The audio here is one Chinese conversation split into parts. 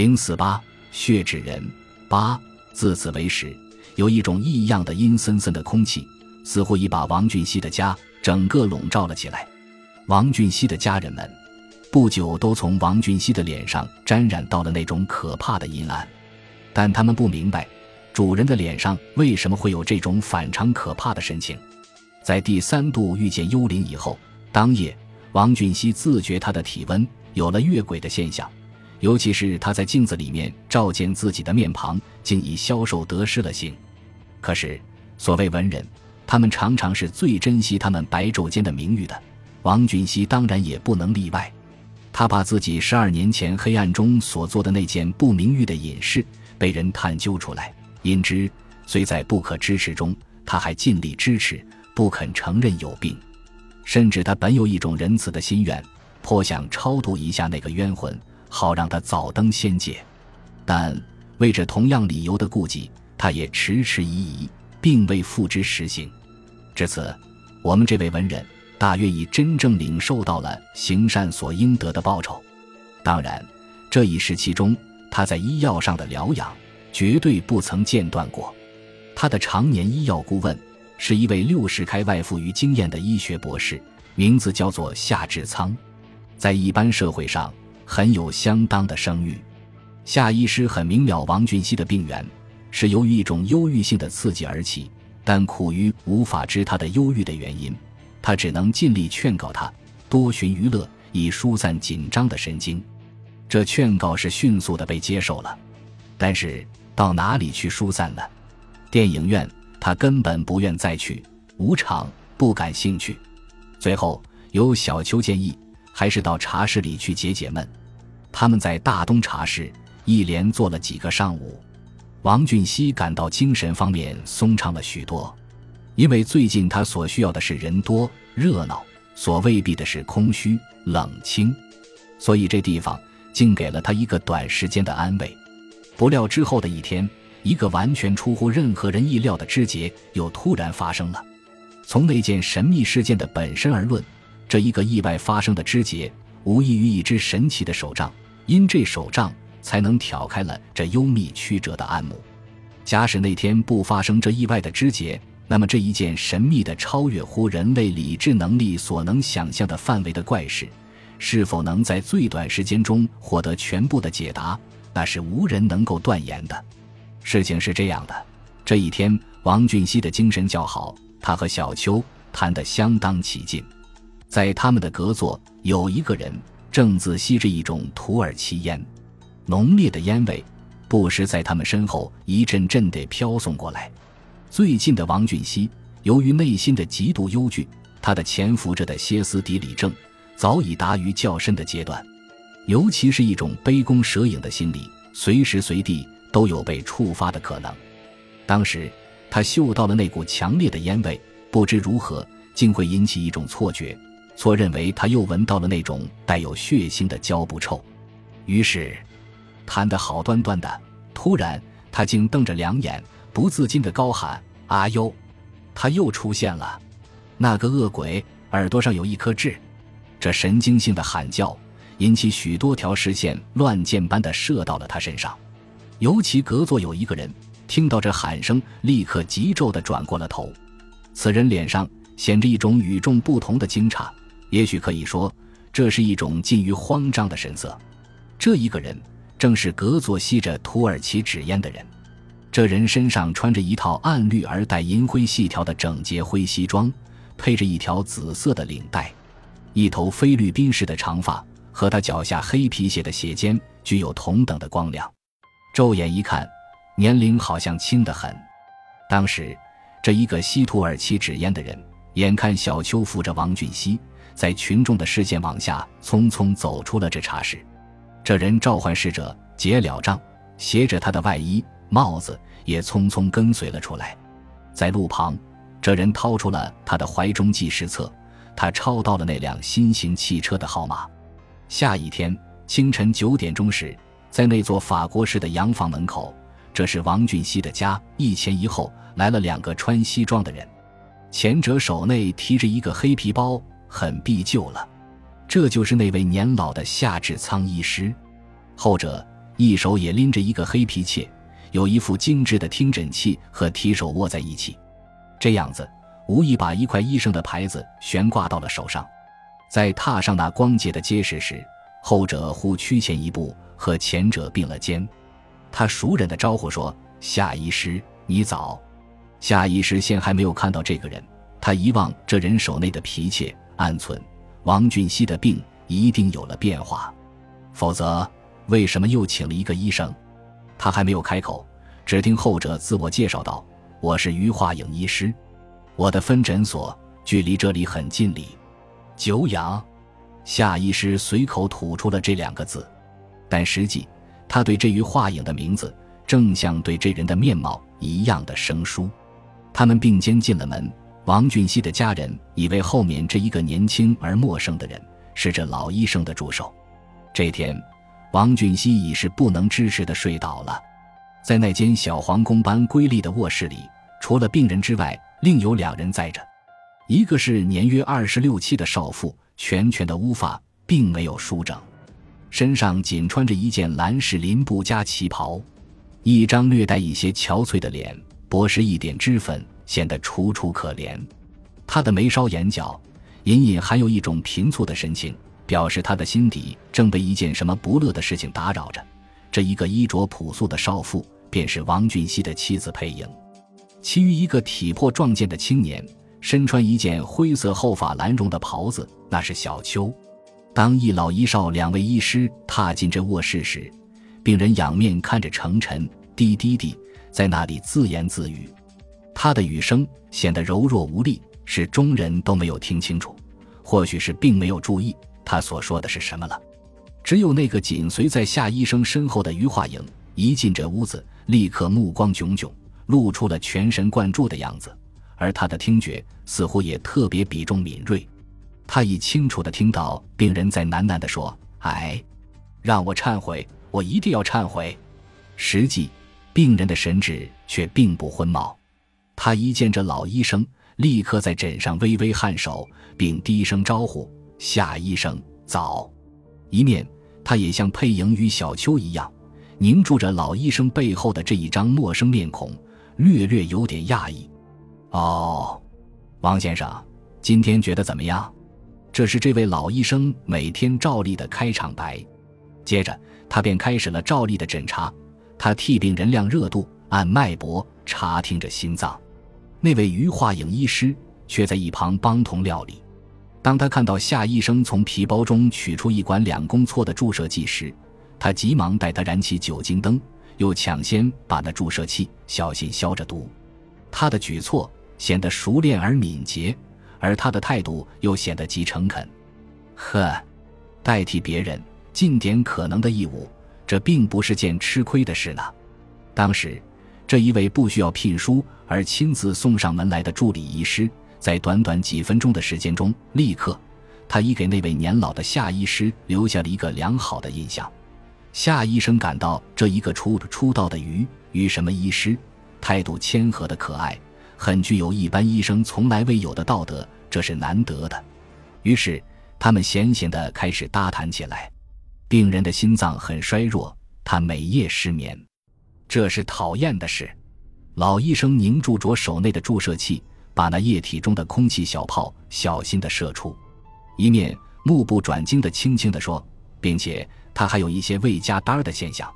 零四八血指人八自此为始，有一种异样的阴森森的空气，似乎已把王俊熙的家整个笼罩了起来。王俊熙的家人们不久都从王俊熙的脸上沾染到了那种可怕的阴暗，但他们不明白主人的脸上为什么会有这种反常可怕的神情。在第三度遇见幽灵以后，当夜王俊熙自觉他的体温有了越轨的现象。尤其是他在镜子里面照见自己的面庞，竟已消瘦得失了形。可是，所谓文人，他们常常是最珍惜他们白昼间的名誉的。王俊熙当然也不能例外。他把自己十二年前黑暗中所做的那件不名誉的隐事被人探究出来，因之虽在不可支持中，他还尽力支持，不肯承认有病。甚至他本有一种仁慈的心愿，颇想超度一下那个冤魂。好让他早登仙界，但为着同样理由的顾忌，他也迟迟疑疑，并未付之实行。至此，我们这位文人大约已真正领受到了行善所应得的报酬。当然，这一时期中，他在医药上的疗养绝对不曾间断过。他的常年医药顾问是一位六十开外富于经验的医学博士，名字叫做夏志仓，在一般社会上。很有相当的声誉，夏医师很明了王俊熙的病源是由于一种忧郁性的刺激而起，但苦于无法知他的忧郁的原因，他只能尽力劝告他多寻娱乐，以疏散紧张的神经。这劝告是迅速的被接受了，但是到哪里去疏散呢？电影院他根本不愿再去，舞场不感兴趣。最后由小秋建议，还是到茶室里去解解闷。他们在大东茶室一连坐了几个上午，王俊熙感到精神方面松畅了许多，因为最近他所需要的是人多热闹，所未必的是空虚冷清，所以这地方竟给了他一个短时间的安慰。不料之后的一天，一个完全出乎任何人意料的枝节又突然发生了。从那件神秘事件的本身而论，这一个意外发生的枝节。无异于一只神奇的手杖，因这手杖才能挑开了这幽密曲折的暗幕。假使那天不发生这意外的枝节，那么这一件神秘的、超越乎人类理智能力所能想象的范围的怪事，是否能在最短时间中获得全部的解答，那是无人能够断言的。事情是这样的：这一天，王俊熙的精神较好，他和小秋谈得相当起劲。在他们的隔座，有一个人正自吸着一种土耳其烟，浓烈的烟味不时在他们身后一阵阵地飘送过来。最近的王俊熙，由于内心的极度忧惧，他的潜伏着的歇斯底里症早已达于较深的阶段，尤其是一种杯弓蛇影的心理，随时随地都有被触发的可能。当时他嗅到了那股强烈的烟味，不知如何，竟会引起一种错觉。错认为他又闻到了那种带有血腥的胶布臭，于是谈得好端端的，突然他竟瞪着两眼，不自禁的高喊：“阿优！”他又出现了，那个恶鬼耳朵上有一颗痣。这神经性的喊叫引起许多条视线乱箭般的射到了他身上，尤其隔座有一个人听到这喊声，立刻急骤的转过了头，此人脸上显着一种与众不同的惊诧。也许可以说，这是一种近于慌张的神色。这一个人正是隔座吸着土耳其纸烟的人。这人身上穿着一套暗绿而带银灰细条的整洁灰西装，配着一条紫色的领带，一头菲律宾式的长发和他脚下黑皮鞋的鞋尖具有同等的光亮。骤眼一看，年龄好像轻得很。当时，这一个吸土耳其纸烟的人，眼看小秋扶着王俊熙。在群众的视线往下，匆匆走出了这茶室。这人召唤使者结了账，携着他的外衣、帽子，也匆匆跟随了出来。在路旁，这人掏出了他的怀中记事册，他抄到了那辆新型汽车的号码。下一天清晨九点钟时，在那座法国式的洋房门口，这是王俊熙的家，一前一后来了两个穿西装的人，前者手内提着一个黑皮包。很必救了，这就是那位年老的夏志仓医师。后者一手也拎着一个黑皮切，有一副精致的听诊器和提手握在一起，这样子无意把一块医生的牌子悬挂到了手上。在踏上那光洁的结实时，后者忽趋前一步，和前者并了肩。他熟人的招呼说：“夏医师，你早。”夏医师先还没有看到这个人，他遗忘这人手内的皮切，暗存王俊熙的病一定有了变化，否则为什么又请了一个医生？他还没有开口，只听后者自我介绍道：“我是余化影医师，我的分诊所距离这里很近里。”久仰，夏医师随口吐出了这两个字，但实际他对这于化影的名字，正像对这人的面貌一样的生疏。他们并肩进了门，王俊熙的家人以为后面这一个年轻而陌生的人是这老医生的助手。这天，王俊熙已是不能支持的睡倒了，在那间小皇宫般瑰丽的卧室里，除了病人之外，另有两人在着。一个是年约二十六七的少妇，全全的乌发，并没有梳整，身上仅穿着一件蓝式林布加旗袍，一张略带一些憔悴的脸，薄施一点脂粉，显得楚楚可怜。他的眉梢眼角，隐隐含有一种贫促的神情，表示他的心底正被一件什么不乐的事情打扰着。这一个衣着朴素的少妇，便是王俊熙的妻子佩莹。其余一个体魄壮健的青年。身穿一件灰色厚发蓝绒的袍子，那是小秋。当一老一少两位医师踏进这卧室时，病人仰面看着程晨，低低地在那里自言自语。他的语声显得柔弱无力，使中人都没有听清楚，或许是并没有注意他所说的是什么了。只有那个紧随在夏医生身后的余化影，一进这屋子，立刻目光炯炯，露出了全神贯注的样子。而他的听觉似乎也特别比重敏锐，他已清楚地听到病人在喃喃地说：“哎，让我忏悔，我一定要忏悔。”实际，病人的神志却并不昏冒。他一见这老医生，立刻在枕上微微颔首，并低声招呼：“夏医生早。”一面，他也像佩莹与小秋一样，凝住着老医生背后的这一张陌生面孔，略略有点讶异。哦，王先生，今天觉得怎么样？这是这位老医生每天照例的开场白。接着，他便开始了照例的诊查。他替病人量热度、按脉搏、查听着心脏。那位余化影医师却在一旁帮同料理。当他看到夏医生从皮包中取出一管两公撮的注射剂时，他急忙带他燃起酒精灯，又抢先把那注射器小心消着毒。他的举措。显得熟练而敏捷，而他的态度又显得极诚恳。呵，代替别人尽点可能的义务，这并不是件吃亏的事呢。当时，这一位不需要聘书而亲自送上门来的助理医师，在短短几分钟的时间中，立刻，他已给那位年老的夏医师留下了一个良好的印象。夏医生感到这一个初出道的于于什么医师，态度谦和的可爱。很具有一般医生从来未有的道德，这是难得的。于是他们闲闲地开始搭谈起来。病人的心脏很衰弱，他每夜失眠，这是讨厌的事。老医生凝住着手内的注射器，把那液体中的空气小泡小心地射出，一面目不转睛地轻轻地说，并且他还有一些未加单儿的现象。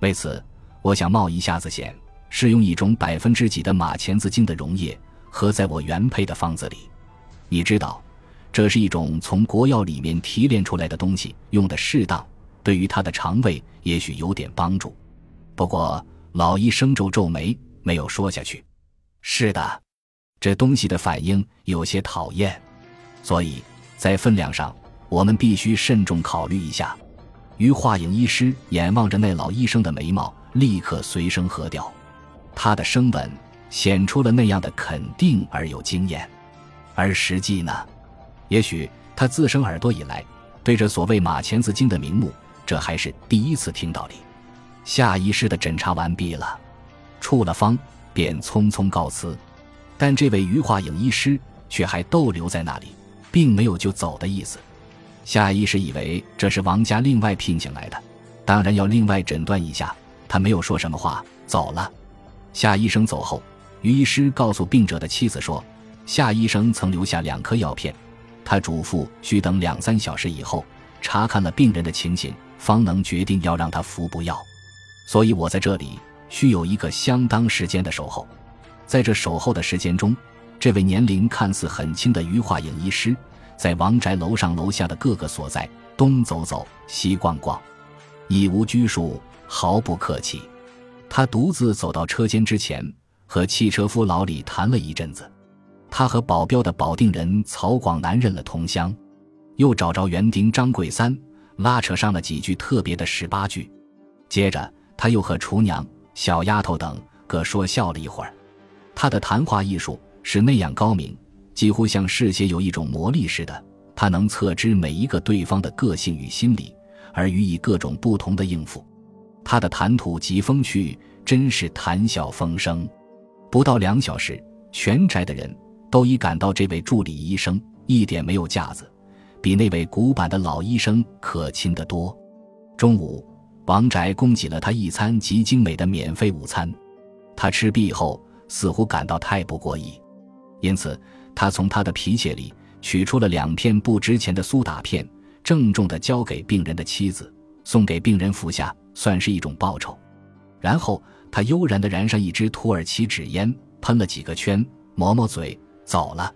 为此，我想冒一下子险。试用一种百分之几的马钱子精的溶液合在我原配的方子里，你知道，这是一种从国药里面提炼出来的东西，用的适当，对于他的肠胃也许有点帮助。不过老医生皱皱眉，没有说下去。是的，这东西的反应有些讨厌，所以在分量上我们必须慎重考虑一下。于化影医师眼望着那老医生的眉毛，立刻随声合调。他的声吻显出了那样的肯定而有经验，而实际呢，也许他自生耳朵以来，对着所谓马钱子精的名目，这还是第一次听到哩。夏医师的诊查完毕了，处了方，便匆匆告辞。但这位余化影医师却还逗留在那里，并没有就走的意思。夏医师以为这是王家另外聘请来的，当然要另外诊断一下。他没有说什么话，走了。夏医生走后，于医师告诉病者的妻子说：“夏医生曾留下两颗药片，他嘱咐需等两三小时以后查看了病人的情形，方能决定要让他服不药。所以我在这里需有一个相当时间的守候。在这守候的时间中，这位年龄看似很轻的余化影医师，在王宅楼上楼下的各个所在东走走，西逛逛，已无拘束，毫不客气。”他独自走到车间之前，和汽车夫老李谈了一阵子。他和保镖的保定人曹广南认了同乡，又找着园丁张桂三，拉扯上了几句特别的十八句。接着，他又和厨娘、小丫头等各说笑了一会儿。他的谈话艺术是那样高明，几乎像嗜血有一种魔力似的。他能测知每一个对方的个性与心理，而予以各种不同的应付。他的谈吐极风趣，真是谈笑风生。不到两小时，全宅的人都已感到这位助理医生一点没有架子，比那位古板的老医生可亲得多。中午，王宅供给了他一餐极精美的免费午餐。他吃毕后，似乎感到太不过意，因此他从他的皮鞋里取出了两片不值钱的苏打片，郑重地交给病人的妻子，送给病人服下。算是一种报酬，然后他悠然地燃上一支土耳其纸烟，喷了几个圈，抹抹嘴，走了。